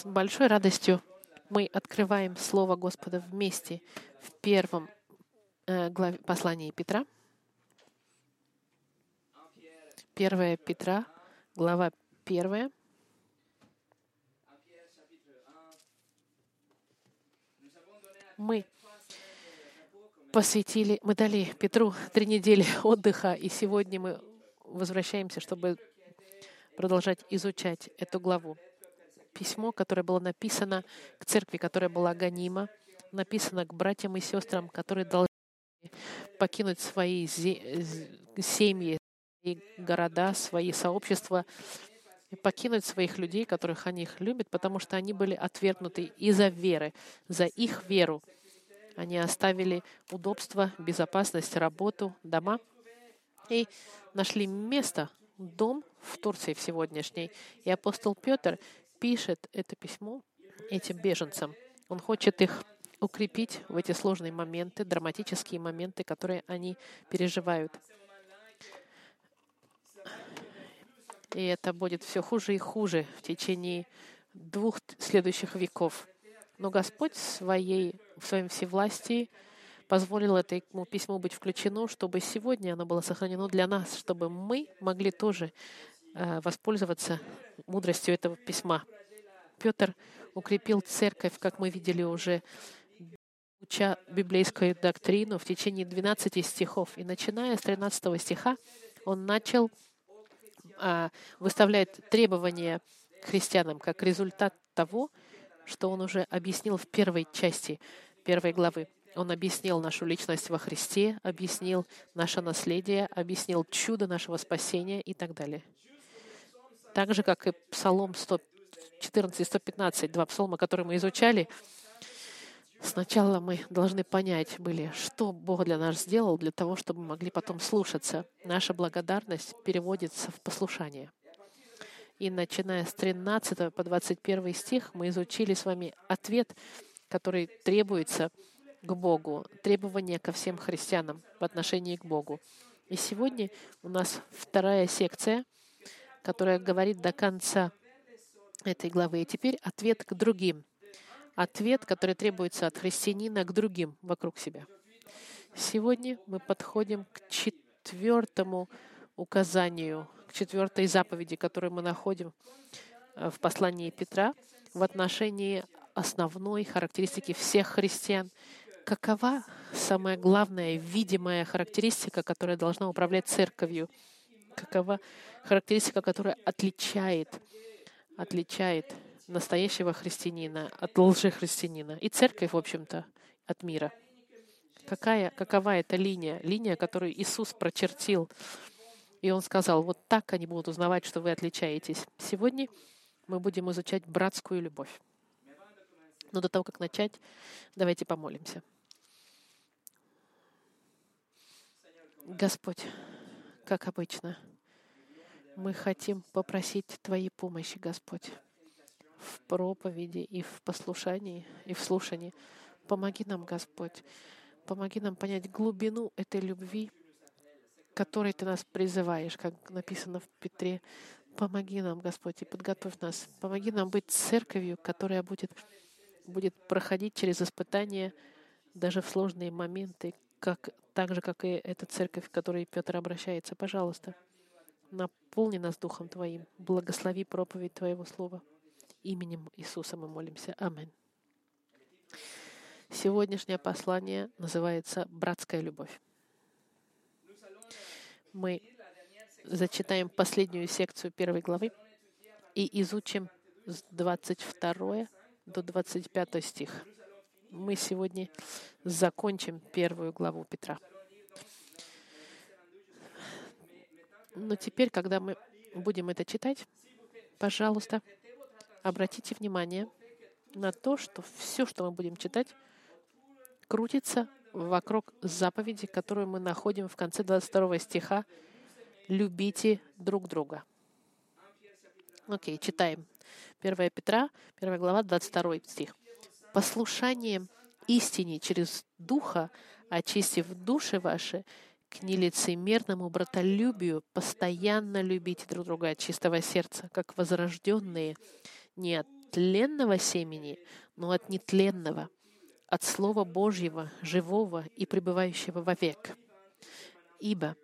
С большой радостью мы открываем Слово Господа вместе в первом э, главе послании Петра. 1 Петра, глава 1. Мы посвятили, мы дали Петру три недели отдыха, и сегодня мы возвращаемся, чтобы продолжать изучать эту главу. Письмо, которое было написано к церкви, которая была гонима, написано к братьям и сестрам, которые должны покинуть свои семьи, свои города, свои сообщества, покинуть своих людей, которых они их любят, потому что они были отвергнуты из-за веры, за их веру. Они оставили удобство, безопасность, работу, дома и нашли место, дом в Турции в сегодняшней. И апостол Петр пишет это письмо этим беженцам. Он хочет их укрепить в эти сложные моменты, драматические моменты, которые они переживают. И это будет все хуже и хуже в течение двух следующих веков. Но Господь своей, в своем всевластии позволил этому письму быть включено, чтобы сегодня оно было сохранено для нас, чтобы мы могли тоже воспользоваться мудростью этого письма. Петр укрепил церковь, как мы видели уже, уча библейскую доктрину в течение 12 стихов. И начиная с 13 стиха, он начал а, выставлять требования христианам как результат того, что он уже объяснил в первой части первой главы. Он объяснил нашу личность во Христе, объяснил наше наследие, объяснил чудо нашего спасения и так далее. Так же, как и Псалом 114 и 115, два псалма, которые мы изучали, Сначала мы должны понять были, что Бог для нас сделал, для того, чтобы мы могли потом слушаться. Наша благодарность переводится в послушание. И начиная с 13 по 21 стих мы изучили с вами ответ, который требуется к Богу, требования ко всем христианам в отношении к Богу. И сегодня у нас вторая секция, которая говорит до конца этой главы. И теперь ответ к другим ответ, который требуется от христианина к другим вокруг себя. Сегодня мы подходим к четвертому указанию, к четвертой заповеди, которую мы находим э, в послании Петра в отношении основной характеристики всех христиан. Какова самая главная видимая характеристика, которая должна управлять церковью? Какова характеристика, которая отличает, отличает настоящего христианина от лжехристианина. И церковь, в общем-то, от мира. Какая, какова эта линия? Линия, которую Иисус прочертил. И Он сказал, вот так они будут узнавать, что вы отличаетесь. Сегодня мы будем изучать братскую любовь. Но до того, как начать, давайте помолимся. Господь, как обычно, мы хотим попросить Твоей помощи, Господь в проповеди и в послушании, и в слушании. Помоги нам, Господь. Помоги нам понять глубину этой любви, которой Ты нас призываешь, как написано в Петре. Помоги нам, Господь, и подготовь нас. Помоги нам быть церковью, которая будет, будет проходить через испытания даже в сложные моменты, как, так же, как и эта церковь, к которой Петр обращается. Пожалуйста, наполни нас Духом Твоим. Благослови проповедь Твоего Слова. Именем Иисуса мы молимся. Аминь. Сегодняшнее послание называется «Братская любовь». Мы зачитаем последнюю секцию первой главы и изучим с 22 до 25 стих. Мы сегодня закончим первую главу Петра. Но теперь, когда мы будем это читать, пожалуйста, обратите внимание на то, что все, что мы будем читать, крутится вокруг заповеди, которую мы находим в конце 22 стиха «Любите друг друга». Окей, okay, читаем. 1 Петра, 1 глава, 22 стих. «Послушанием истине через Духа, очистив души ваши, к нелицемерному братолюбию постоянно любите друг друга от чистого сердца, как возрожденные, не от тленного семени, но от нетленного, от Слова Божьего, живого и пребывающего вовек. Ибо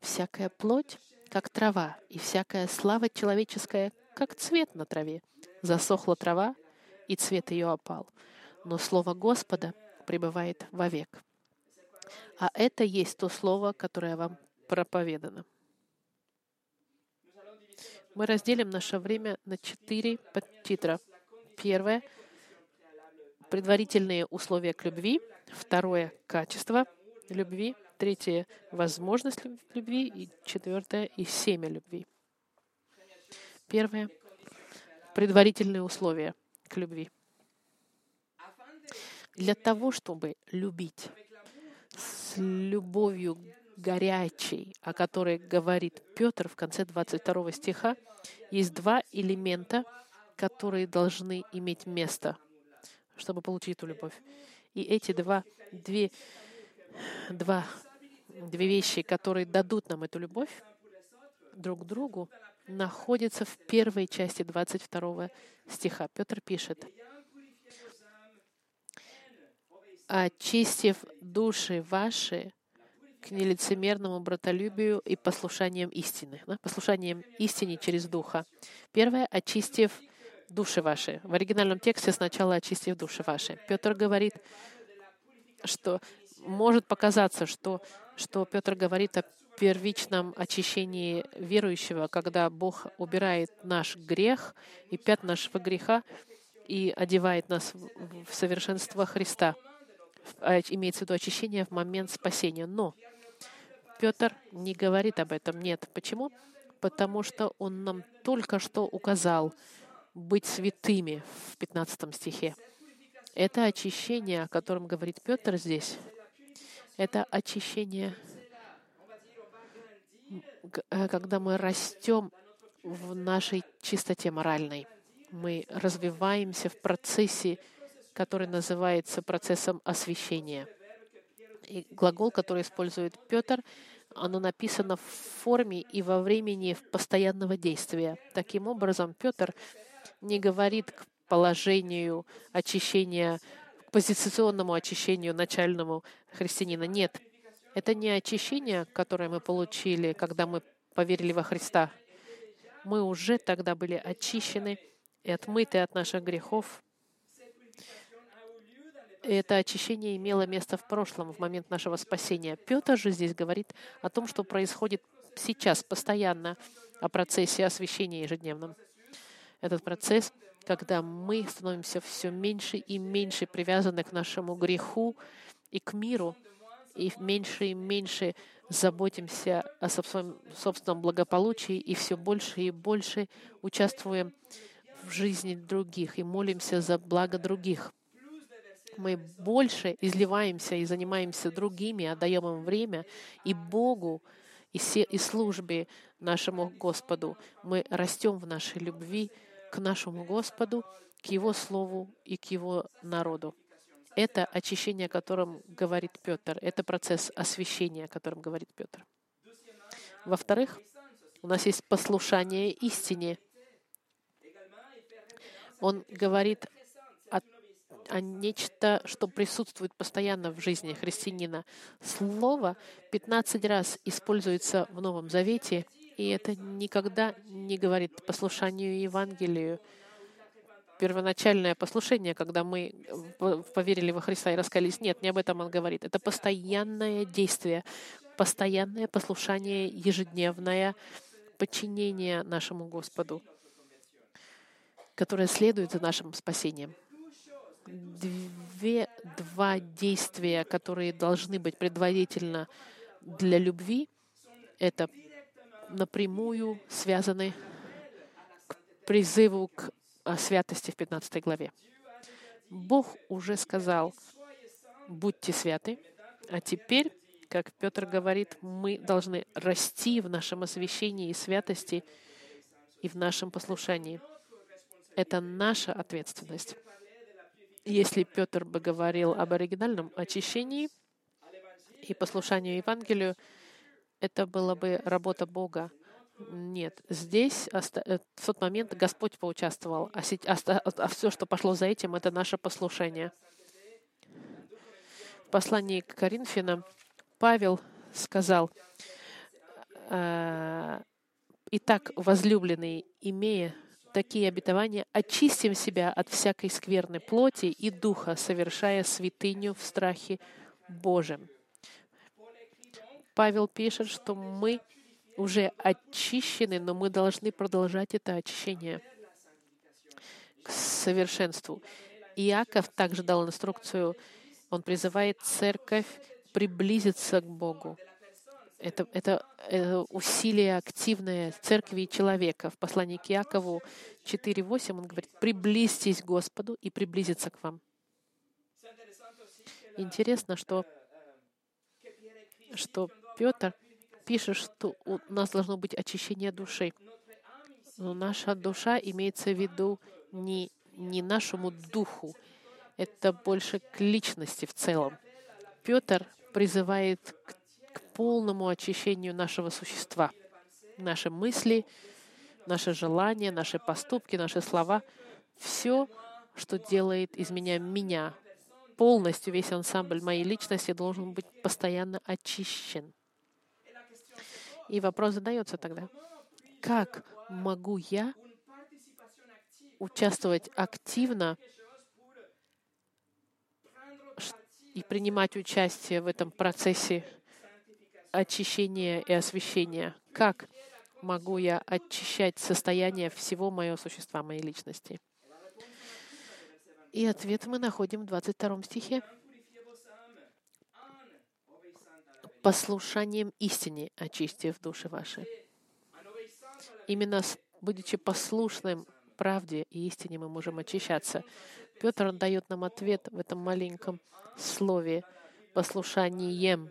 всякая плоть, как трава, и всякая слава человеческая, как цвет на траве. Засохла трава, и цвет ее опал. Но Слово Господа пребывает вовек. А это есть то Слово, которое вам проповедано. Мы разделим наше время на четыре подтитра. Первое — предварительные условия к любви. Второе — качество любви. Третье — возможность любви. И четвертое — и семя любви. Первое — предварительные условия к любви. Для того, чтобы любить с любовью горячей, о которой говорит Петр в конце 22 стиха, есть два элемента, которые должны иметь место, чтобы получить эту любовь. И эти два, две, два, две вещи, которые дадут нам эту любовь друг к другу, находятся в первой части 22 стиха. Петр пишет, «Очистив души ваши к нелицемерному братолюбию и послушанием истины. Да? Послушанием истине через Духа. Первое — очистив души ваши. В оригинальном тексте сначала очистив души ваши. Петр говорит, что может показаться, что, что Петр говорит о первичном очищении верующего, когда Бог убирает наш грех и пят нашего греха и одевает нас в совершенство Христа. А, имеется в виду очищение в момент спасения. Но Петр не говорит об этом. Нет. Почему? Потому что он нам только что указал быть святыми в 15 стихе. Это очищение, о котором говорит Петр здесь, это очищение, э, когда мы растем в нашей чистоте моральной. Мы развиваемся в процессе, который называется процессом освящения. И глагол, который использует Петр, оно написано в форме и во времени постоянного действия. Таким образом, Петр не говорит к положению очищения, к позиционному очищению начальному христианина. Нет, это не очищение, которое мы получили, когда мы поверили во Христа. Мы уже тогда были очищены и отмыты от наших грехов это очищение имело место в прошлом, в момент нашего спасения. Петр же здесь говорит о том, что происходит сейчас, постоянно, о процессе освящения ежедневном. Этот процесс, когда мы становимся все меньше и меньше привязаны к нашему греху и к миру, и меньше и меньше заботимся о своем собственном благополучии, и все больше и больше участвуем в жизни других и молимся за благо других мы больше изливаемся и занимаемся другими, отдаем им время и Богу, и, се, и службе нашему Господу. Мы растем в нашей любви к нашему Господу, к Его Слову и к Его народу. Это очищение, о котором говорит Петр. Это процесс освящения, о котором говорит Петр. Во-вторых, у нас есть послушание истине. Он говорит а нечто, что присутствует постоянно в жизни христианина. Слово 15 раз используется в Новом Завете, и это никогда не говорит послушанию Евангелию. Первоначальное послушание, когда мы поверили во Христа и раскались, нет, не об этом он говорит. Это постоянное действие, постоянное послушание, ежедневное подчинение нашему Господу, которое следует за нашим спасением две, два действия, которые должны быть предварительно для любви, это напрямую связаны к призыву к святости в 15 главе. Бог уже сказал, будьте святы, а теперь, как Петр говорит, мы должны расти в нашем освящении и святости и в нашем послушании. Это наша ответственность. Если Петр бы говорил об оригинальном очищении и послушанию Евангелию, это была бы работа Бога. Нет, здесь в тот момент Господь поучаствовал, а, а все, что пошло за этим, это наше послушание. В послании к Коринфянам Павел сказал, «Итак, возлюбленные, имея такие обетования, очистим себя от всякой скверной плоти и духа, совершая святыню в страхе Божьем». Павел пишет, что мы уже очищены, но мы должны продолжать это очищение к совершенству. Иаков также дал инструкцию, он призывает церковь приблизиться к Богу. Это, это, это усилие активное церкви и человека. В послании к Иакову 4.8 он говорит, «Приблизьтесь к Господу и приблизиться к вам». Интересно, что, что Петр пишет, что у нас должно быть очищение души. Но наша душа имеется в виду не, не нашему духу, это больше к личности в целом. Петр призывает к, к полному очищению нашего существа. Наши мысли, наши желания, наши поступки, наши слова — все, что делает из меня меня, полностью весь ансамбль моей личности должен быть постоянно очищен. И вопрос задается тогда, как могу я участвовать активно и принимать участие в этом процессе очищения и освящения? Как могу я очищать состояние всего моего существа, моей личности? И ответ мы находим в 22 стихе. «Послушанием истине очистив души ваши». Именно будучи послушным правде и истине мы можем очищаться. Петр дает нам ответ в этом маленьком слове послушанием.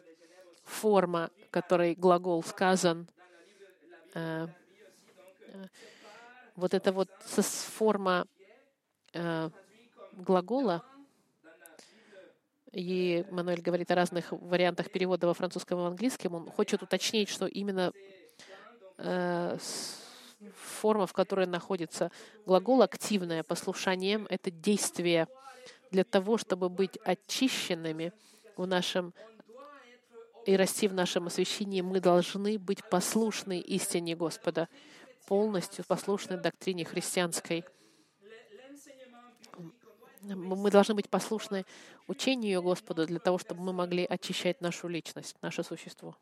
Форма, которой глагол сказан, э, э, вот эта вот форма э, глагола, и Мануэль говорит о разных вариантах перевода во французском и в английском, он хочет уточнить, что именно форма, в которой находится глагол активное, послушанием, это действие для того, чтобы быть очищенными в нашем и расти в нашем освящении, мы должны быть послушны истине Господа, полностью послушны доктрине христианской. Мы должны быть послушны учению Господа для того, чтобы мы могли очищать нашу личность, наше существо.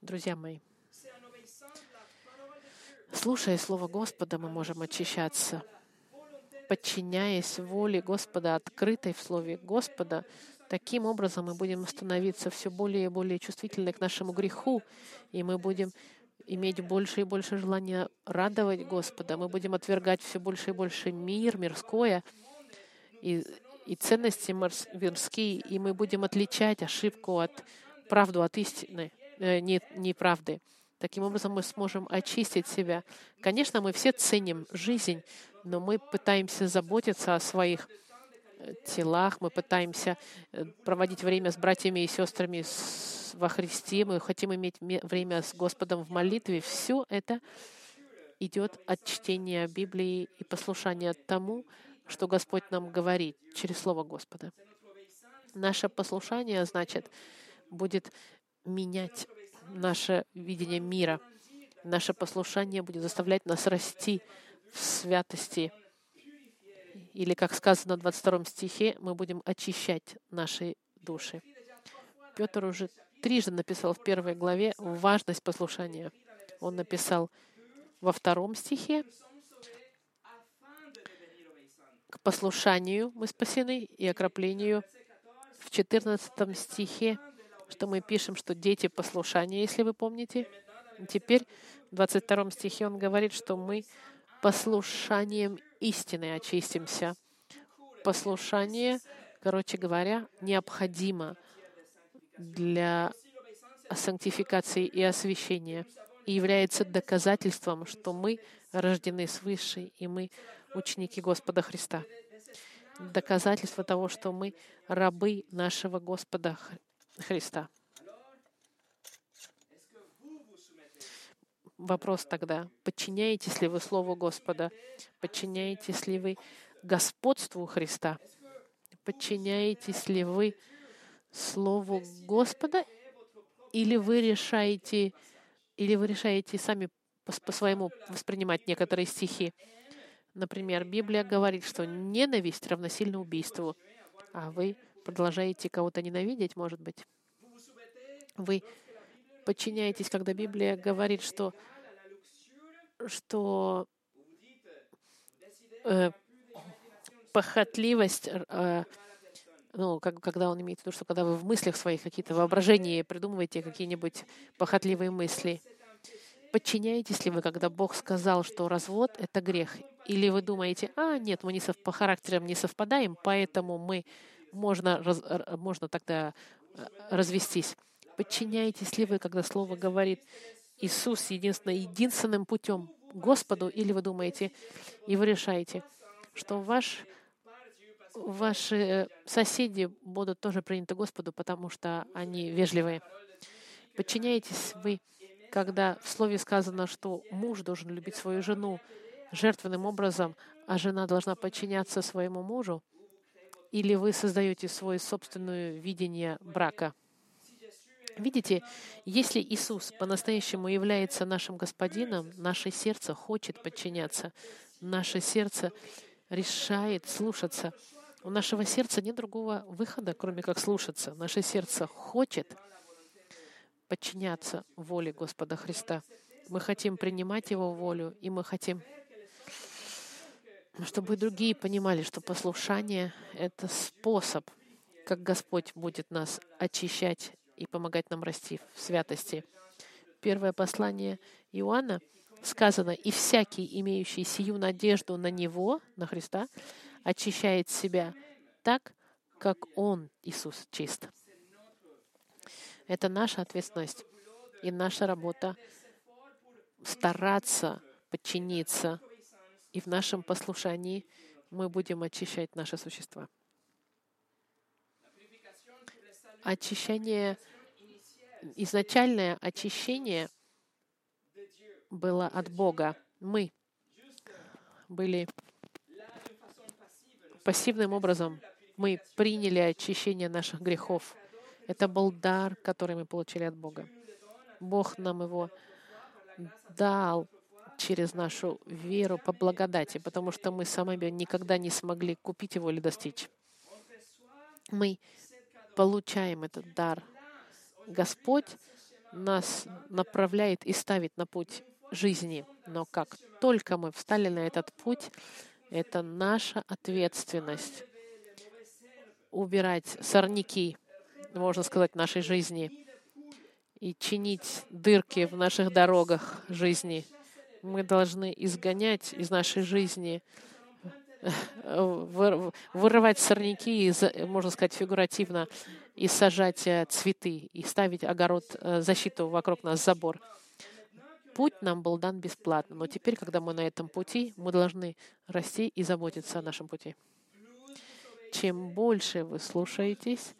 Друзья мои, Слушая Слово Господа, мы можем очищаться. Подчиняясь воле Господа, открытой в Слове Господа, таким образом мы будем становиться все более и более чувствительны к нашему греху, и мы будем иметь больше и больше желания радовать Господа. Мы будем отвергать все больше и больше мир, мирское и, и ценности мирские, и мы будем отличать ошибку от правду от истины, э, не, неправды. Таким образом, мы сможем очистить себя. Конечно, мы все ценим жизнь, но мы пытаемся заботиться о своих э, телах, мы пытаемся э, проводить время с братьями и сестрами во Христе, мы хотим иметь время с Господом в молитве. Все это идет от чтения Библии и послушания тому, что Господь нам говорит через Слово Господа. Наше послушание, значит, будет менять наше видение мира. Наше послушание будет заставлять нас расти в святости. Или, как сказано в 22 стихе, мы будем очищать наши души. Петр уже трижды написал в первой главе важность послушания. Он написал во втором стихе, к послушанию мы спасены и окроплению. В 14 стихе что мы пишем, что дети послушания, если вы помните. Теперь в 22 стихе он говорит, что мы послушанием истины очистимся. Послушание, короче говоря, необходимо для сантификации и освящения и является доказательством, что мы рождены свыше, и мы ученики Господа Христа. Доказательство того, что мы рабы нашего Господа Христа. Вопрос тогда, подчиняетесь ли вы Слову Господа? Подчиняетесь ли вы господству Христа? Подчиняетесь ли вы Слову Господа? Или вы решаете, или вы решаете сами по-своему воспринимать некоторые стихи? Например, Библия говорит, что ненависть равносильно убийству, а вы продолжаете кого-то ненавидеть, может быть. Вы подчиняетесь, когда Библия говорит, что, что э, похотливость, э, ну, как, когда он имеет в виду, что когда вы в мыслях своих какие-то воображения придумываете какие-нибудь похотливые мысли, подчиняетесь ли вы, когда Бог сказал, что развод — это грех? Или вы думаете, а, нет, мы не сов... по характерам не совпадаем, поэтому мы можно, раз... можно тогда э, развестись? Подчиняетесь ли вы, когда Слово говорит Иисус единственно единственным путем Господу, или вы думаете, и вы решаете, что ваш, ваши соседи будут тоже приняты Господу, потому что они вежливые? Подчиняетесь вы, когда в Слове сказано, что муж должен любить свою жену жертвенным образом, а жена должна подчиняться своему мужу? Или вы создаете свое собственное видение брака? Видите, если Иисус по-настоящему является нашим Господином, наше сердце хочет подчиняться, наше сердце решает слушаться. У нашего сердца нет другого выхода, кроме как слушаться. Наше сердце хочет подчиняться воле Господа Христа. Мы хотим принимать Его волю, и мы хотим, чтобы другие понимали, что послушание — это способ, как Господь будет нас очищать и помогать нам расти в святости. Первое послание Иоанна сказано, «И всякий, имеющий сию надежду на Него, на Христа, очищает себя так, как Он, Иисус, чист». Это наша ответственность и наша работа стараться подчиниться, и в нашем послушании мы будем очищать наше существо. Очищение, изначальное очищение было от Бога. Мы были пассивным образом, мы приняли очищение наших грехов. Это был дар, который мы получили от Бога. Бог нам его дал через нашу веру по благодати, потому что мы сами никогда не смогли купить его или достичь. Мы получаем этот дар. Господь нас направляет и ставит на путь жизни. Но как только мы встали на этот путь, это наша ответственность убирать сорняки, можно сказать, нашей жизни и чинить дырки в наших дорогах жизни. Мы должны изгонять из нашей жизни вырывать сорняки, можно сказать, фигуративно, и сажать э, цветы, и ставить огород, э, защиту вокруг нас, забор. Путь нам был дан бесплатно, но теперь, когда мы на этом пути, мы должны расти и заботиться о нашем пути. Чем больше вы слушаетесь,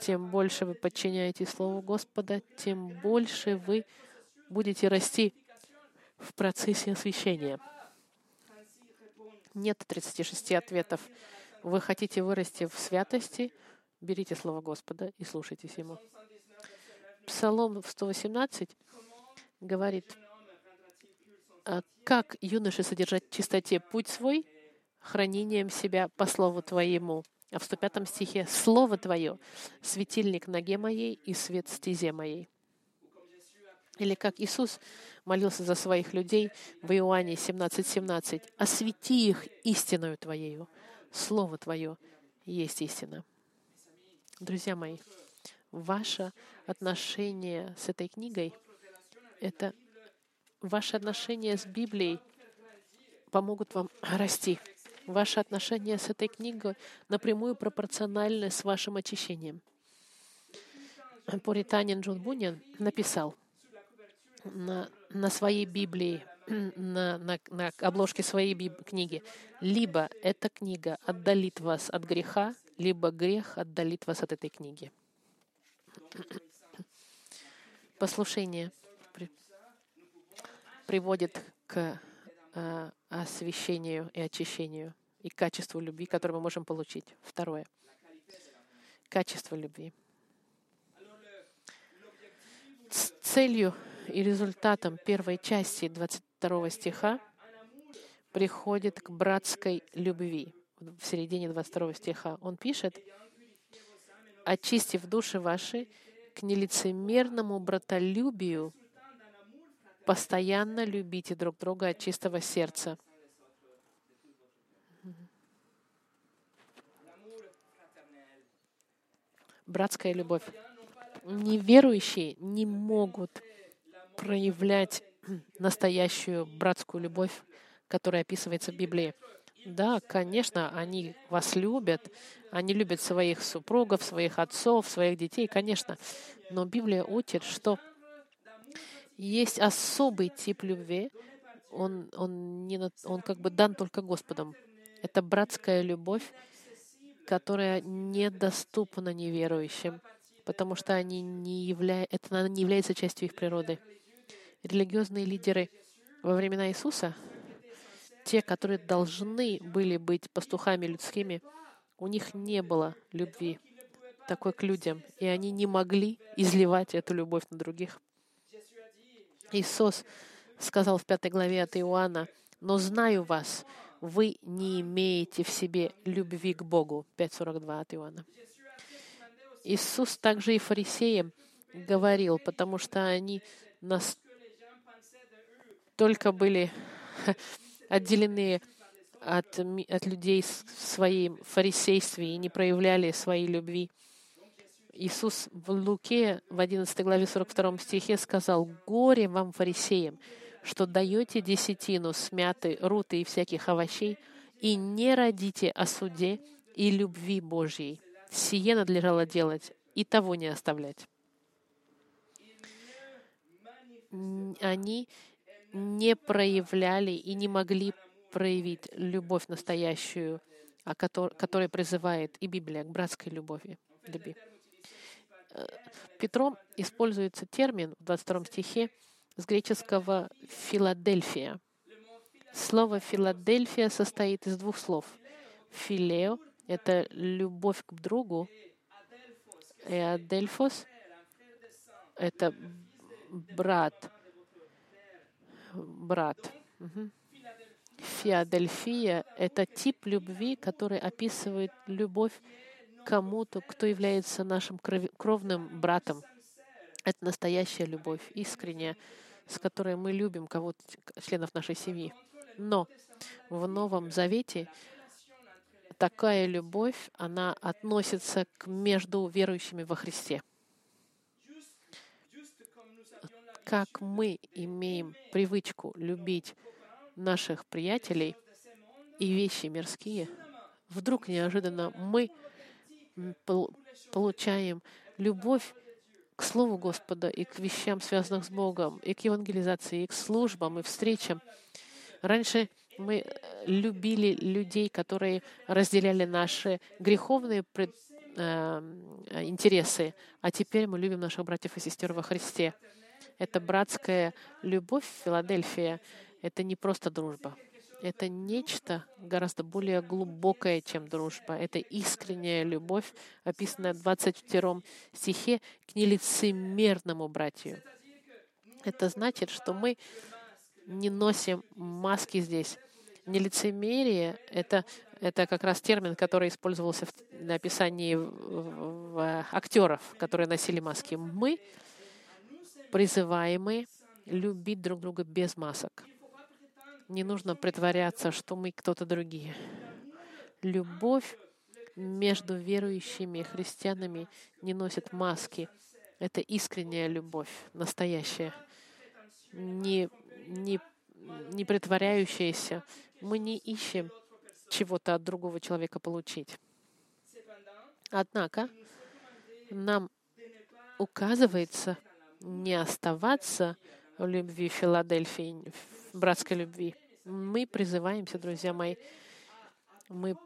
тем больше вы подчиняетесь Слову Господа, тем больше вы будете расти в процессе освящения. Нет 36 ответов. Вы хотите вырасти в святости, берите Слово Господа и слушайтесь Ему. Псалом 118 говорит, «А как юноше содержать в чистоте путь свой, хранением себя по Слову Твоему. А в 105 стихе «Слово Твое — светильник ноге моей и свет стезе моей». Или как Иисус молился за своих людей в Иоанне 17:17. 17, «Освети их истиною Твоею, Слово Твое есть истина». Друзья мои, ваше отношение с этой книгой — это ваше отношение с Библией помогут вам расти. Ваше отношение с этой книгой напрямую пропорциональны с вашим очищением. Пуританин Джон Бунин написал, на, на своей Библии, на, на, на обложке своей биб- книги. Либо эта книга отдалит вас от греха, либо грех отдалит вас от этой книги. Послушание приводит к э, освящению и очищению и качеству любви, которое мы можем получить. Второе. Качество любви. Целью и результатом первой части 22 стиха приходит к братской любви. В середине 22 стиха он пишет, «Очистив души ваши к нелицемерному братолюбию, постоянно любите друг друга от чистого сердца». Братская любовь. Неверующие не могут проявлять настоящую братскую любовь, которая описывается в Библии. Да, конечно, они вас любят, они любят своих супругов, своих отцов, своих детей, конечно. Но Библия учит, что есть особый тип любви, он, он, не, он как бы дан только Господом. Это братская любовь, которая недоступна неверующим, потому что они не явля... это не является частью их природы. Религиозные лидеры во времена Иисуса те, которые должны были быть пастухами людскими, у них не было любви такой к людям, и они не могли изливать эту любовь на других. Иисус сказал в пятой главе от Иоанна, «Но знаю вас, вы не имеете в себе любви к Богу». 5.42 от Иоанна. Иисус также и фарисеям говорил, потому что они настолько были отделены от, от людей в своей фарисействе и не проявляли своей любви. Иисус в Луке в 11 главе 42 стихе сказал, «Горе вам, фарисеям, что даете десятину смяты, руты и всяких овощей, и не родите о суде и любви Божьей. Сие надлежало делать, и того не оставлять». Они не проявляли и не могли проявить любовь настоящую, о которой, которой призывает и Библия к братской любови. Люби. Э, Петром используется термин в 22 стихе с греческого «филадельфия». Слово «филадельфия» состоит из двух слов. «Филео» — это любовь к другу, и «адельфос» — это брат, брат. Угу. Фиадельфия — это тип любви, который описывает любовь кому-то, кто является нашим кровным братом. Это настоящая любовь, искренняя, с которой мы любим кого-то, членов нашей семьи. Но в Новом Завете такая любовь, она относится к между верующими во Христе. Как мы имеем привычку любить наших приятелей и вещи мирские, вдруг неожиданно мы получаем любовь к Слову Господа и к вещам, связанным с Богом, и к евангелизации, и к службам, и встречам. Раньше мы э, любили людей, которые разделяли наши греховные пред, э, интересы, а теперь мы любим наших братьев и сестер во Христе. Это братская любовь в Филадельфии это не просто дружба. Это нечто гораздо более глубокое, чем дружба. Это искренняя любовь, описанная в 22 стихе к нелицемерному братью. Это значит, что мы не носим маски здесь. Нелицемерие — это, это как раз термин, который использовался в, на описании в, в, в актеров, которые носили маски. Мы призываемы любить друг друга без масок. Не нужно притворяться, что мы кто-то другие. Любовь между верующими христианами не носит маски. Это искренняя любовь, настоящая, не, не, не притворяющаяся. Мы не ищем чего-то от другого человека получить. Однако нам указывается не оставаться в любви Филадельфии, в братской любви. Мы призываемся, друзья мои, мы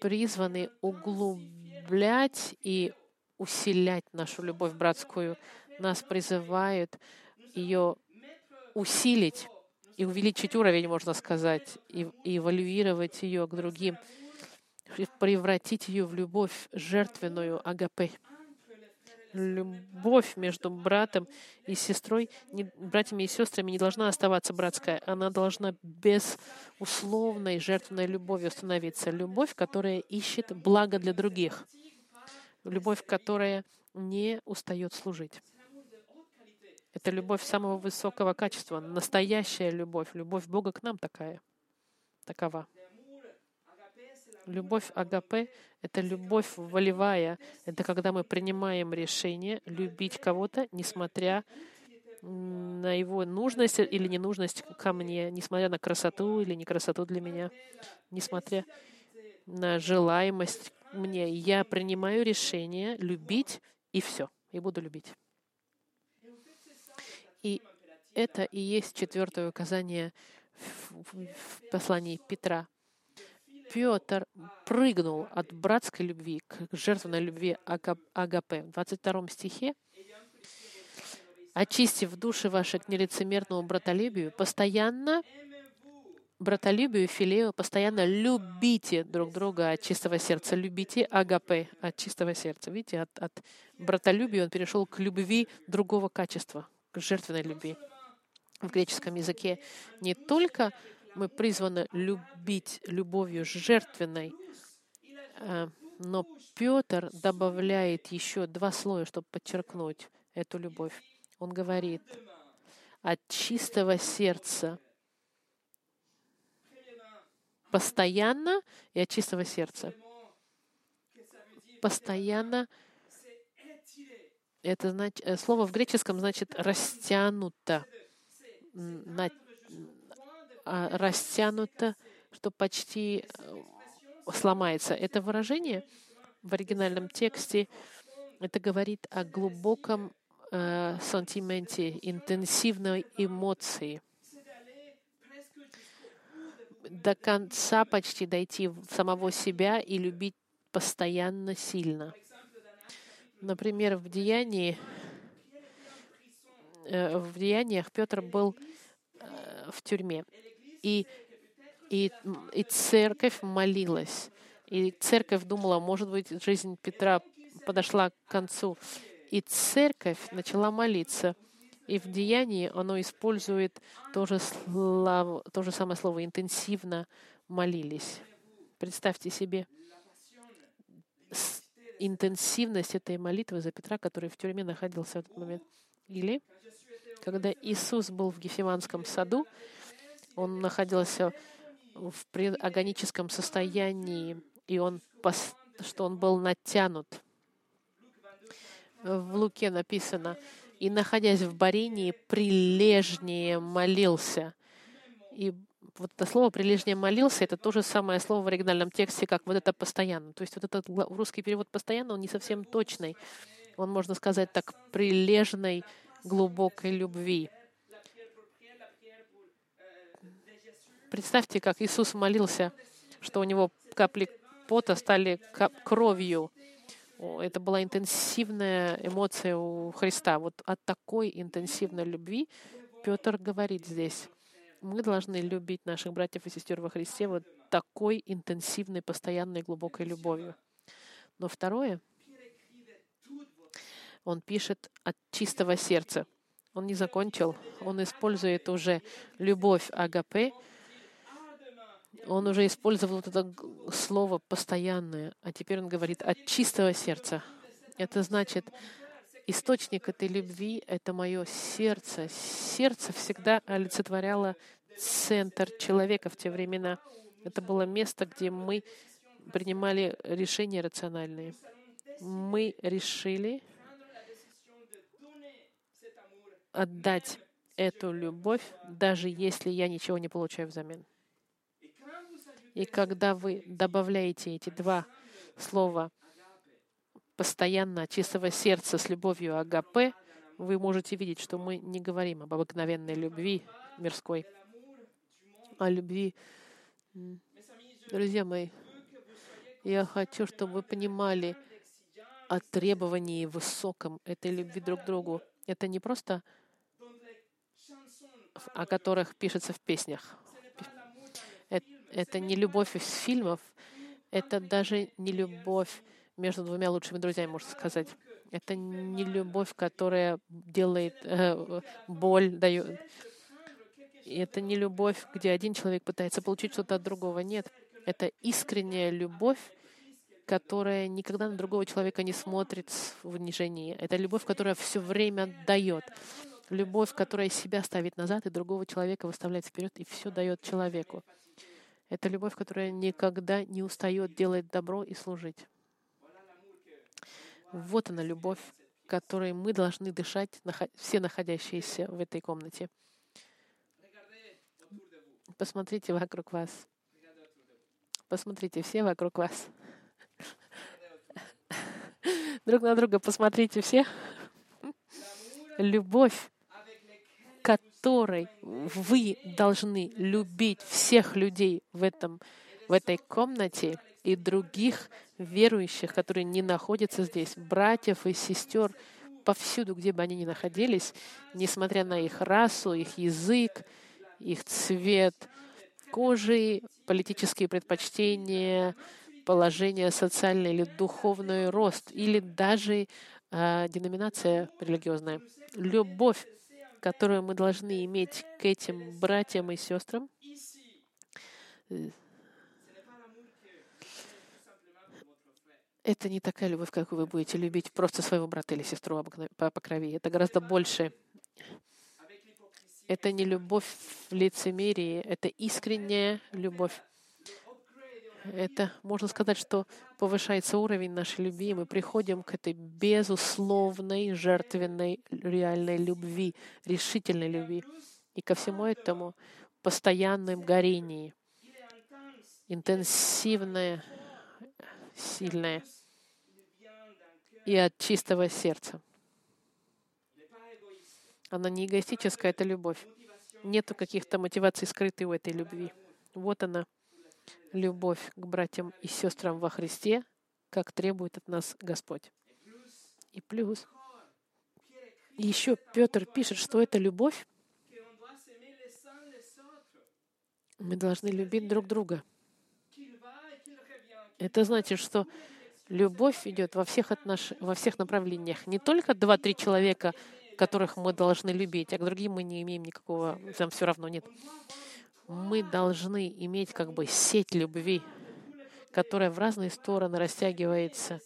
призваны углублять и усилять нашу любовь братскую. Нас призывают ее усилить и увеличить уровень, можно сказать, и, эволюировать ее к другим, превратить ее в любовь жертвенную агапе. Любовь между братом и сестрой, не, братьями и сестрами не должна оставаться братская. Она должна безусловной жертвенной любовью становиться. Любовь, которая ищет благо для других. Любовь, которая не устает служить. Это любовь самого высокого качества, настоящая любовь, любовь Бога к нам такая, такова. Любовь Агапе — это любовь волевая. Это когда мы принимаем решение любить кого-то, несмотря на его нужность или ненужность ко мне, несмотря на красоту или не красоту для меня, несмотря на желаемость мне. Я принимаю решение любить, и все, и буду любить. И это и есть четвертое указание в послании Петра. Петр прыгнул от братской любви к жертвенной любви Агапе. В 22 стихе очистив души ваши к нелицемерному братолюбию, постоянно братолюбию, филею, постоянно любите друг друга от чистого сердца. Любите агапе от чистого сердца. Видите, от, от братолюбия он перешел к любви другого качества, к жертвенной любви. В греческом языке не только мы призваны любить любовью жертвенной, э, но Петр добавляет еще два слоя, чтобы подчеркнуть эту любовь. Он говорит, от чистого сердца постоянно и от чистого сердца. Постоянно это значит, э, слово в греческом значит растянуто, растянуто, что почти э, сломается. Это выражение в оригинальном тексте это говорит о глубоком э, сантименте, интенсивной эмоции. До конца почти дойти в самого себя и любить постоянно сильно. Например, в деянии э, в деяниях Петр был э, в тюрьме, и, и, и церковь молилась. И церковь думала, может быть, жизнь Петра подошла к концу. И церковь начала молиться. И в деянии оно использует то же, слово, то же самое слово «интенсивно молились». Представьте себе интенсивность этой молитвы за Петра, который в тюрьме находился в этот момент. Или когда Иисус был в Гефиманском саду, он находился в агоническом состоянии, и он, что он был натянут. В Луке написано, и, находясь в Барении, прилежнее молился. И вот это слово «прилежнее молился» — это то же самое слово в оригинальном тексте, как вот это «постоянно». То есть вот этот русский перевод «постоянно», он не совсем точный. Он, можно сказать так, «прилежной глубокой любви». Представьте, как Иисус молился, что у него капли пота стали кровью. Это была интенсивная эмоция у Христа. Вот от такой интенсивной любви Петр говорит здесь. Мы должны любить наших братьев и сестер во Христе вот такой интенсивной, постоянной, глубокой любовью. Но второе, он пишет от чистого сердца. Он не закончил, он использует уже любовь Агапе, он уже использовал вот это слово постоянное, а теперь он говорит от чистого сердца. Это значит, источник этой любви — это мое сердце. Сердце всегда олицетворяло центр человека в те времена. Это было место, где мы принимали решения рациональные. Мы решили отдать эту любовь, даже если я ничего не получаю взамен. И когда вы добавляете эти два слова постоянно чистого сердца с любовью агапе, вы можете видеть, что мы не говорим об обыкновенной любви мирской, о любви. Друзья мои, я хочу, чтобы вы понимали о требовании высоком этой любви друг к другу. Это не просто о которых пишется в песнях. Это не любовь из фильмов, это даже не любовь между двумя лучшими друзьями, можно сказать. Это не любовь, которая делает э, боль, дает. это не любовь, где один человек пытается получить что-то от другого. Нет, это искренняя любовь, которая никогда на другого человека не смотрит в унижении. Это любовь, которая все время дает. Любовь, которая себя ставит назад и другого человека выставляет вперед и все дает человеку. Это любовь, которая никогда не устает делать добро и служить. Вот она любовь, которой мы должны дышать, все находящиеся в этой комнате. Посмотрите вокруг вас. Посмотрите все вокруг вас. Друг на друга посмотрите все. Любовь, которой вы должны любить всех людей в, этом, в этой комнате и других верующих, которые не находятся здесь, братьев и сестер, повсюду, где бы они ни находились, несмотря на их расу, их язык, их цвет кожи, политические предпочтения, положение социальное или духовный рост, или даже э, деноминация религиозная. Любовь, которую мы должны иметь к этим братьям и сестрам, это не такая любовь, как вы будете любить просто своего брата или сестру по крови. Это гораздо больше. Это не любовь в лицемерии, это искренняя любовь. Это, можно сказать, что повышается уровень нашей любви, мы приходим к этой безусловной, жертвенной, реальной любви, решительной любви. И ко всему этому постоянным горении, интенсивное, сильное и от чистого сердца. Она не эгоистическая, это любовь. Нету каких-то мотиваций скрытой у этой любви. Вот она, любовь к братьям и сестрам во Христе, как требует от нас Господь. И плюс, еще Петр пишет, что это любовь. Мы должны любить друг друга. Это значит, что любовь идет во всех, отнош... во всех направлениях. Не только два-три человека, которых мы должны любить, а к другим мы не имеем никакого, нам все равно нет мы должны иметь как бы сеть любви, которая в разные стороны растягивается,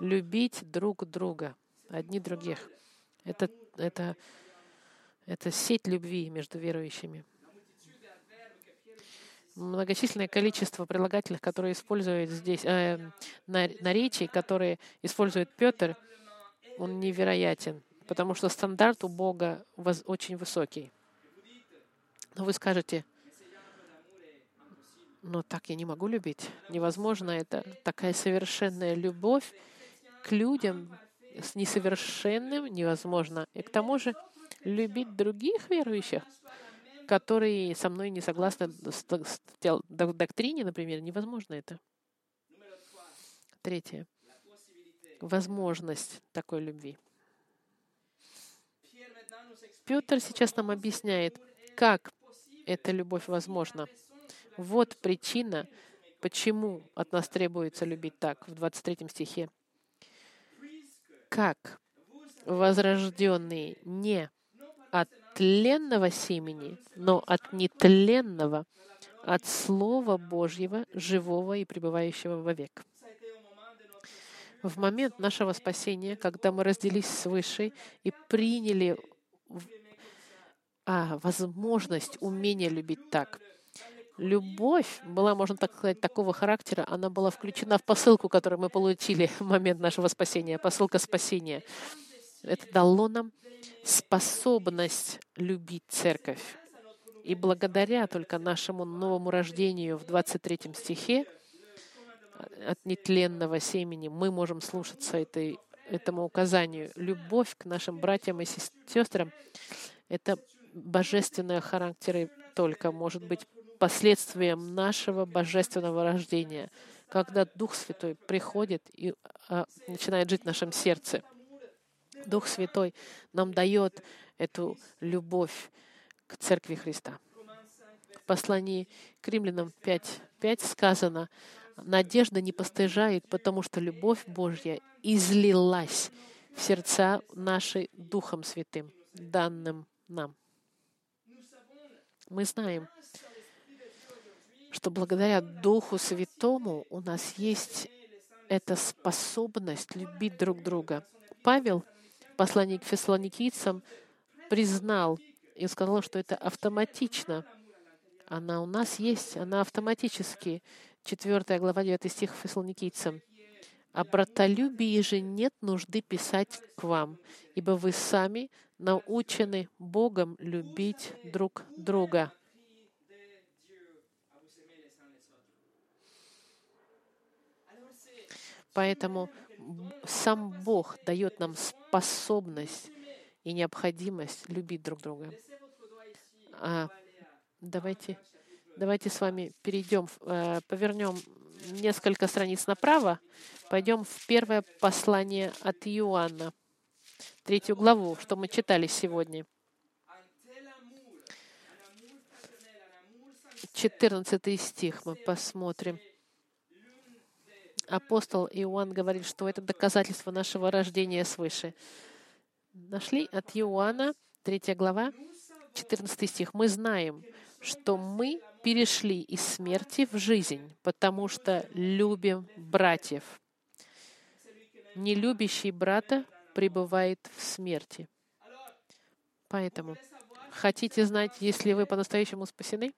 любить друг друга, одни других. Это, это, это сеть любви между верующими. Многочисленное количество прилагательных, которые используют здесь, э, наречий, которые использует Петр, он невероятен, потому что стандарт у Бога очень высокий. Но вы скажете, но так я не могу любить. Невозможно это. Такая совершенная любовь к людям с несовершенным невозможно. И к тому же любить других верующих, которые со мной не согласны с доктрине, например, невозможно это. Третье. Возможность такой любви. Петр сейчас нам объясняет, как эта любовь возможна. Вот причина, почему от нас требуется любить так в 23 стихе. Как возрожденные не от тленного семени, но от нетленного, от Слова Божьего, живого и пребывающего вовек. В момент нашего спасения, когда мы разделились с Высшей и приняли а, возможность, умение любить так — любовь была, можно так сказать, такого характера, она была включена в посылку, которую мы получили в момент нашего спасения, посылка спасения. Это дало нам способность любить церковь. И благодаря только нашему новому рождению в 23 стихе от нетленного семени мы можем слушаться этой, этому указанию. Любовь к нашим братьям и сестрам — это божественное характер только может быть последствием нашего божественного рождения, когда Дух Святой приходит и а, начинает жить в нашем сердце. Дух Святой нам дает эту любовь к Церкви Христа. В послании к римлянам 5, 5 сказано, «Надежда не постыжает, потому что любовь Божья излилась в сердца наши Духом Святым, данным нам». Мы знаем, что благодаря Духу Святому у нас есть эта способность любить друг друга. Павел, посланник к фессалоникийцам, признал и сказал, что это автоматично. Она у нас есть, она автоматически. 4 глава 9 стих фессалоникийцам. «О братолюбии же нет нужды писать к вам, ибо вы сами научены Богом любить друг друга». Поэтому сам Бог дает нам способность и необходимость любить друг друга. А, давайте, давайте с вами перейдем, э, повернем несколько страниц направо, пойдем в первое послание от Иоанна, третью главу, что мы читали сегодня. 14 стих мы посмотрим апостол Иоанн говорит, что это доказательство нашего рождения свыше. Нашли от Иоанна, 3 глава, 14 стих. Мы знаем, что мы перешли из смерти в жизнь, потому что любим братьев. Не любящий брата пребывает в смерти. Поэтому, хотите знать, если вы по-настоящему спасены?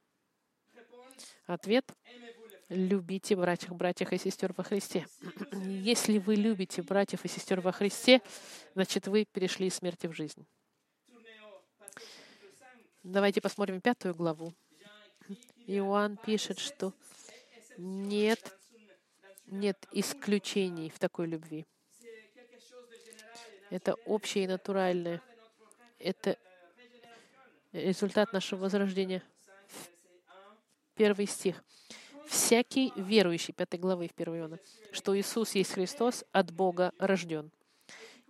Ответ любите братьев, братьев и сестер во Христе. Если вы любите братьев и сестер во Христе, значит, вы перешли из смерти в жизнь. Давайте посмотрим пятую главу. Иоанн пишет, что нет, нет исключений в такой любви. Это общее и натуральное. Это результат нашего возрождения. Первый стих всякий верующий, 5 главы в 1 Иоанна, что Иисус есть Христос, от Бога рожден.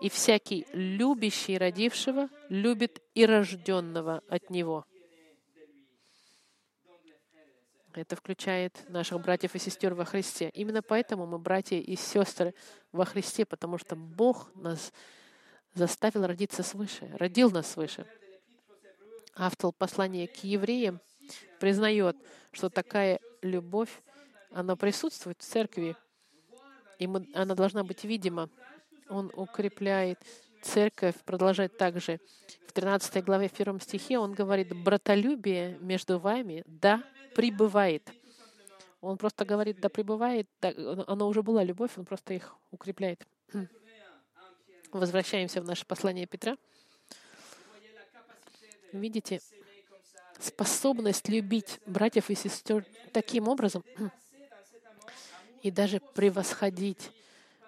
И всякий любящий родившего любит и рожденного от Него. Это включает наших братьев и сестер во Христе. Именно поэтому мы братья и сестры во Христе, потому что Бог нас заставил родиться свыше, родил нас свыше. Автор послания к евреям признает, что такая любовь, она присутствует в церкви, и мы, она должна быть видима. Он укрепляет церковь, продолжает также. В 13 главе, в первом стихе он говорит, «Братолюбие между вами, да, пребывает». Он просто говорит, да, пребывает, да, оно уже была любовь, он просто их укрепляет. Возвращаемся в наше послание Петра. Видите, способность любить братьев и сестер таким образом и даже превосходить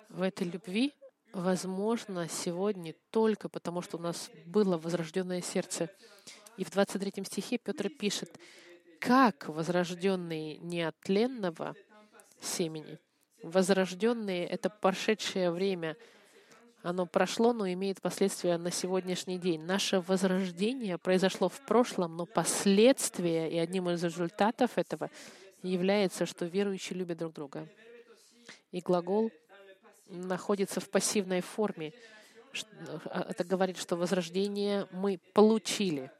в этой любви возможно сегодня только потому, что у нас было возрожденное сердце. И в 23 стихе Петр пишет, как возрожденные не от тленного семени, возрожденные — это прошедшее время — оно прошло, но имеет последствия на сегодняшний день. Наше возрождение произошло в прошлом, но последствия и одним из результатов этого является, что верующие любят друг друга. И глагол находится в пассивной форме. А, это говорит, что возрождение мы получили.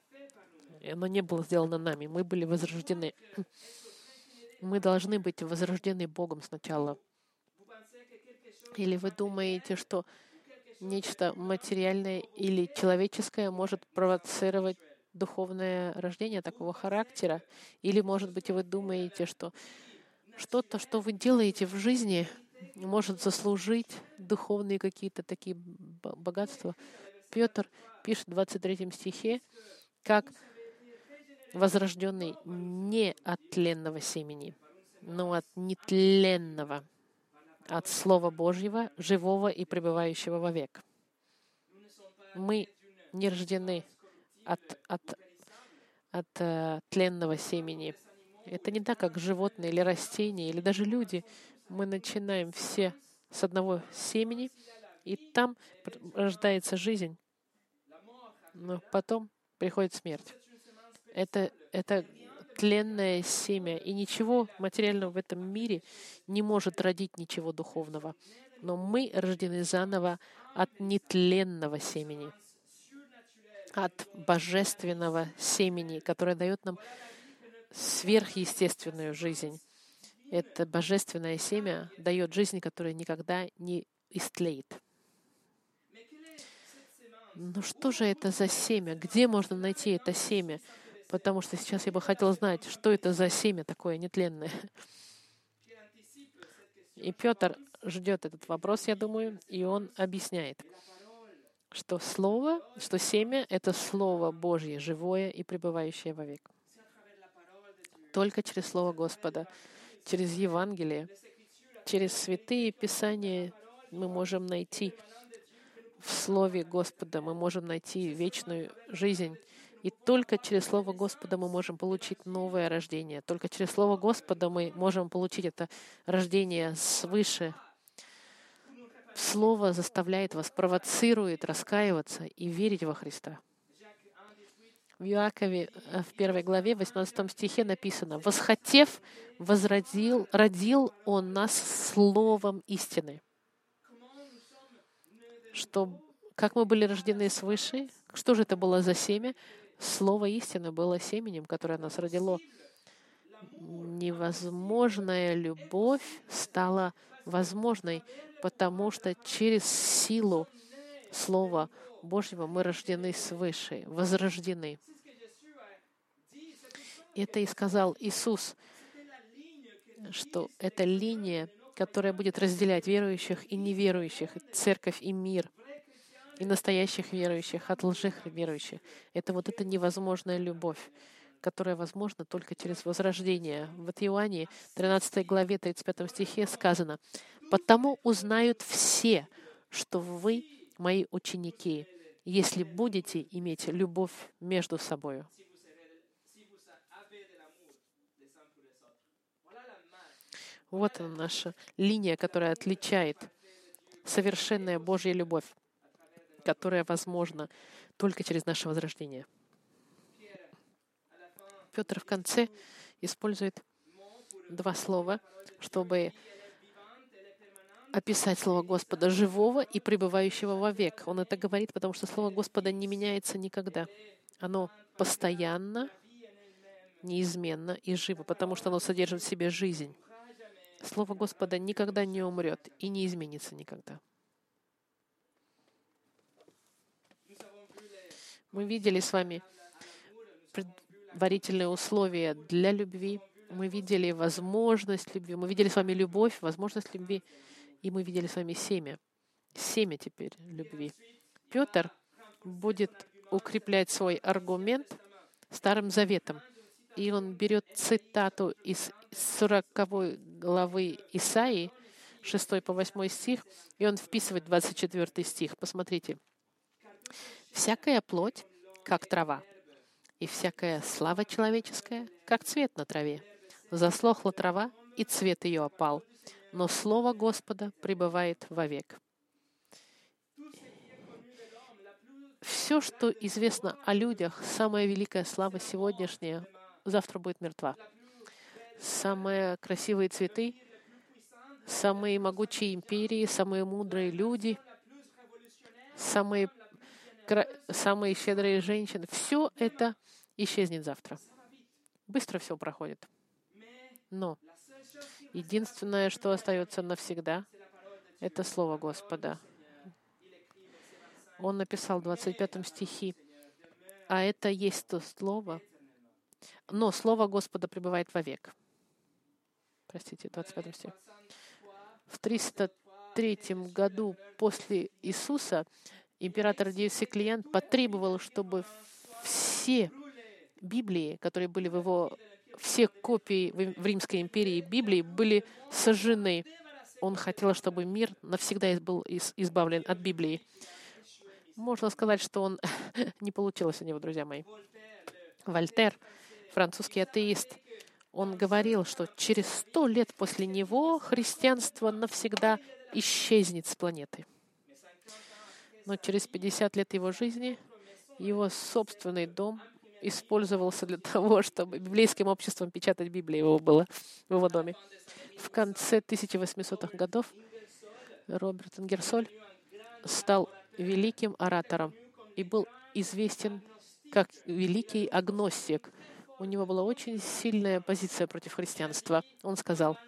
Оно не было сделано нами. Мы были возрождены. Мы должны быть возрождены Богом сначала. Или вы думаете, что нечто материальное или человеческое может провоцировать духовное рождение такого характера. Или, может быть, вы думаете, что что-то, что вы делаете в жизни, может заслужить духовные какие-то такие богатства. Петр пишет в 23 стихе, как возрожденный не от тленного семени, но от нетленного от Слова Божьего, живого и пребывающего вовек. Мы не рождены от, от, от uh, тленного семени. Это не так, как животные или растения, или даже люди. Мы начинаем все с одного семени, и там рождается жизнь, но потом приходит смерть. Это, это тленное семя, и ничего материального в этом мире не может родить ничего духовного. Но мы рождены заново от нетленного семени, от божественного семени, которое дает нам сверхъестественную жизнь. Это божественное семя дает жизнь, которая никогда не истлеет. Но что же это за семя? Где можно найти это семя? Потому что сейчас я бы хотел знать, что это за семя такое нетленное. И Петр ждет этот вопрос, я думаю, и он объясняет, что слово, что семя — это слово Божье, живое и пребывающее вовек. Только через Слово Господа, через Евангелие, через святые Писания мы можем найти в Слове Господа, мы можем найти вечную жизнь. И только через Слово Господа мы можем получить новое рождение. Только через Слово Господа мы можем получить это рождение свыше. Слово заставляет вас, провоцирует раскаиваться и верить во Христа. В Иакове э, в первой главе, 18 стихе написано, «Восхотев, возродил, родил Он нас словом истины». Что, как мы были рождены свыше, что же это было за семя? Слово истины было семенем, которое нас родило. Невозможная любовь стала возможной, потому что через силу Слова Божьего мы рождены свыше, возрождены. Это и сказал Иисус, что это линия, которая будет разделять верующих и неверующих, церковь и мир, и настоящих верующих от лжих верующих. Это вот эта невозможная любовь, которая возможна только через возрождение. В Иоанне 13 главе 35 стихе сказано, «Потому узнают все, что вы мои ученики, если будете иметь любовь между собой». Вот она наша линия, которая отличает совершенная Божья любовь, которая возможна только через наше возрождение. Петр в конце использует два слова, чтобы описать Слово Господа живого и пребывающего вовек. Он это говорит, потому что Слово Господа не меняется никогда. Оно постоянно, неизменно и живо, потому что оно содержит в себе жизнь. Слово Господа никогда не умрет и не изменится никогда. Мы видели с вами предварительные условия для любви. Мы видели возможность любви. Мы видели с вами любовь, возможность любви. И мы видели с вами семя. Семя теперь любви. Петр будет укреплять свой аргумент Старым Заветом. И он берет цитату из 40 главы Исаии, 6 по 8 стих, и он вписывает 24 стих. Посмотрите. «Всякая плоть, как трава, и всякая слава человеческая, как цвет на траве. Заслохла трава, и цвет ее опал, но слово Господа пребывает вовек». Все, что известно о людях, самая великая слава сегодняшняя, завтра будет мертва самые красивые цветы, самые могучие империи, самые мудрые люди, самые, самые щедрые женщины. Все это исчезнет завтра. Быстро все проходит. Но единственное, что остается навсегда, это Слово Господа. Он написал в 25 стихе, а это есть то Слово, но Слово Господа пребывает вовек простите, 25 стих. В 303 году после Иисуса император Диосиклиан потребовал, чтобы все Библии, которые были в его, все копии в Римской империи Библии были сожжены. Он хотел, чтобы мир навсегда был избавлен от Библии. Можно сказать, что он не получилось у него, друзья мои. Вольтер, французский атеист, он говорил, что через сто лет после него христианство навсегда исчезнет с планеты. Но через 50 лет его жизни его собственный дом использовался для того, чтобы библейским обществом печатать Библию его было в его доме. В конце 1800-х годов Роберт Ингерсоль стал великим оратором и был известен как великий агностик. У него была очень сильная позиция против христианства. Он сказал,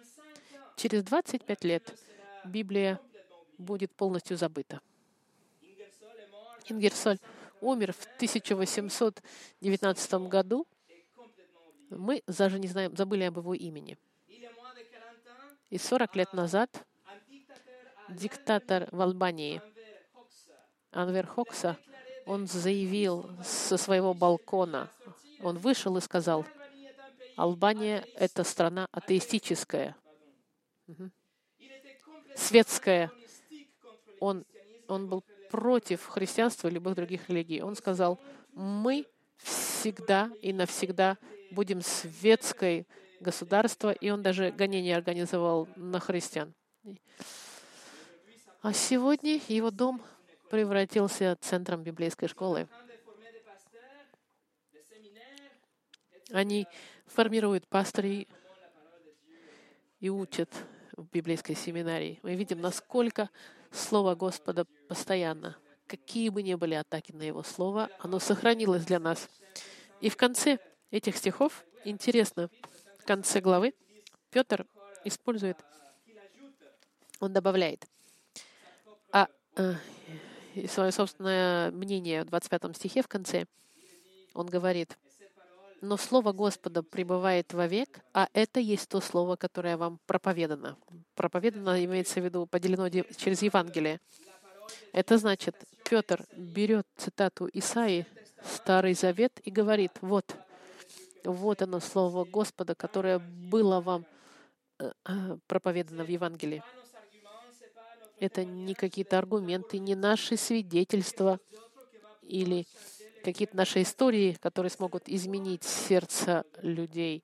через 25 лет Библия будет полностью забыта. Ингерсоль умер в 1819 году. Мы даже не знаем, забыли об его имени. И 40 лет назад диктатор в Албании Анвер Хокса, он заявил со своего балкона, он вышел и сказал, Албания — это страна атеистическая, светская. Он, он был против христианства и любых других религий. Он сказал, мы всегда и навсегда будем светской государство, и он даже гонение организовал на христиан. А сегодня его дом превратился центром библейской школы. Они формируют пастырей и учат в библейской семинарии. Мы видим, насколько Слово Господа постоянно. Какие бы ни были атаки на Его Слово, оно сохранилось для нас. И в конце этих стихов, интересно, в конце главы Петр использует, он добавляет, а э, свое собственное мнение в 25 стихе в конце, он говорит, но Слово Господа пребывает вовек, а это есть то Слово, которое вам проповедано. Проповедано имеется в виду, поделено через Евангелие. Это значит, Петр берет цитату Исаи, Старый Завет, и говорит, вот, вот оно Слово Господа, которое было вам э, э, проповедано в Евангелии. Это не какие-то аргументы, не наши свидетельства или какие-то наши истории, которые смогут изменить сердце людей.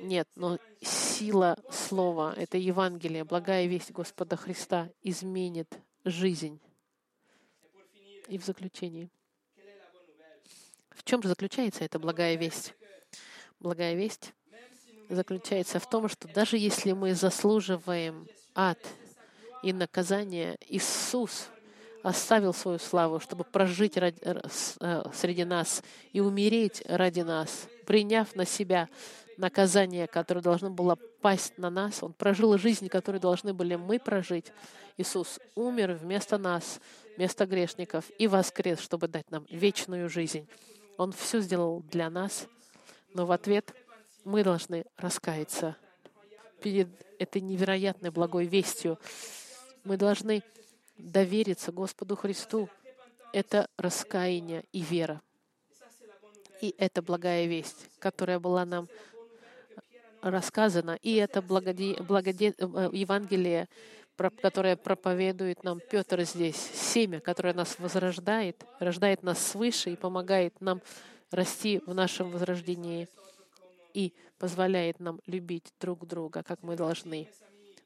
Нет, но сила Слова, это Евангелие, благая весть Господа Христа изменит жизнь. И в заключении. В чем же заключается эта благая весть? Благая весть заключается в том, что даже если мы заслуживаем ад и наказание, Иисус оставил свою славу, чтобы прожить ради, э, среди нас и умереть ради нас, приняв на себя наказание, которое должно было пасть на нас. Он прожил жизнь, которую должны были мы прожить. Иисус умер вместо нас, вместо грешников, и воскрес, чтобы дать нам вечную жизнь. Он все сделал для нас, но в ответ мы должны раскаяться перед этой невероятной благой вестью. Мы должны довериться Господу Христу — это раскаяние и вера. И это благая весть, которая была нам рассказана. И это благоде... Благоде... Э, Евангелие, которое проповедует нам Петр здесь. Семя, которое нас возрождает, рождает нас свыше и помогает нам расти в нашем возрождении и позволяет нам любить друг друга, как мы должны.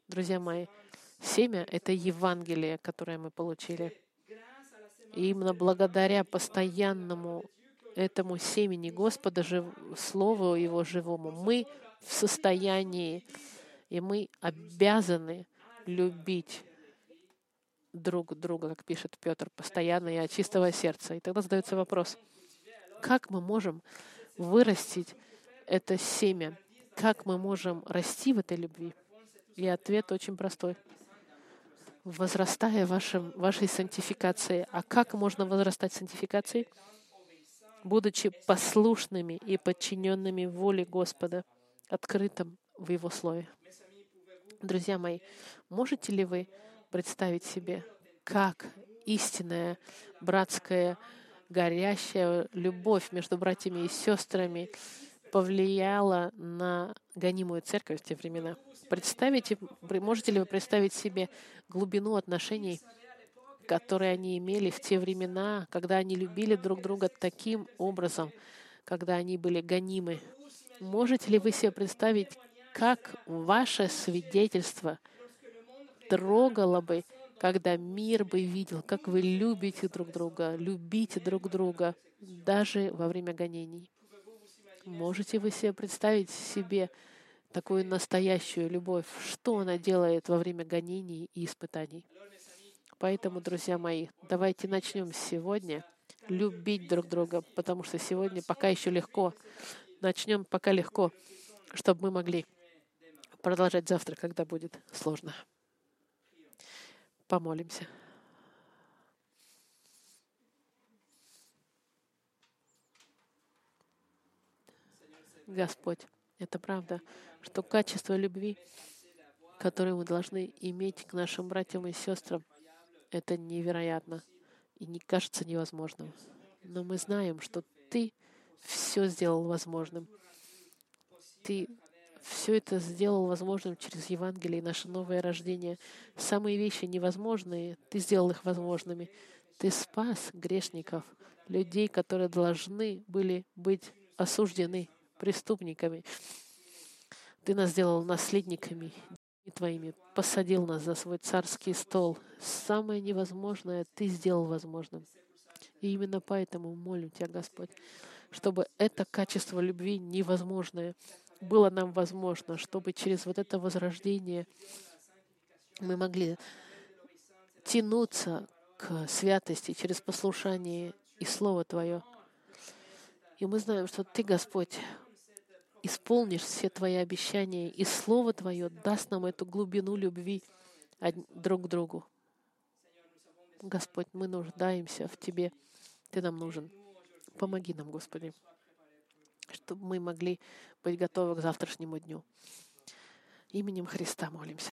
Друзья мои, Семя — это Евангелие, которое мы получили. И именно благодаря постоянному этому семени Господа, жив, Слову Его живому, мы в состоянии, и мы обязаны любить друг друга, как пишет Петр, постоянно и от чистого сердца. И тогда задается вопрос, как мы можем вырастить это семя? Как мы можем расти в этой любви? И ответ очень простой — возрастая в вашем, вашей сантификации. А как можно возрастать в сантификации? Будучи послушными и подчиненными воле Господа, открытым в Его Слове. Друзья мои, можете ли вы представить себе, как истинная братская горящая любовь между братьями и сестрами повлияла на гонимую церковь в те времена. Представите, можете ли вы представить себе глубину отношений, которые они имели в те времена, когда они любили друг друга таким образом, когда они были гонимы? Можете ли вы себе представить, как ваше свидетельство трогало бы, когда мир бы видел, как вы любите друг друга, любите друг друга, даже во время гонений? Можете вы себе представить себе такую настоящую любовь? Что она делает во время гонений и испытаний? Поэтому, друзья мои, давайте начнем сегодня любить друг друга, потому что сегодня пока еще легко. Начнем пока легко, чтобы мы могли продолжать завтра, когда будет сложно. Помолимся. Господь, это правда, что качество любви, которое мы должны иметь к нашим братьям и сестрам, это невероятно и не кажется невозможным. Но мы знаем, что Ты все сделал возможным. Ты все это сделал возможным через Евангелие и наше новое рождение. Самые вещи невозможные, Ты сделал их возможными. Ты спас грешников, людей, которые должны были быть осуждены преступниками. Ты нас сделал наследниками Твоими, посадил нас за свой царский стол. Самое невозможное Ты сделал возможным. И именно поэтому молим Тебя, Господь, чтобы это качество любви невозможное было нам возможно, чтобы через вот это возрождение мы могли тянуться к святости через послушание и Слово Твое. И мы знаем, что Ты, Господь, исполнишь все Твои обещания, и Слово Твое даст нам эту глубину любви друг к другу. Господь, мы нуждаемся в Тебе. Ты нам нужен. Помоги нам, Господи, чтобы мы могли быть готовы к завтрашнему дню. Именем Христа молимся.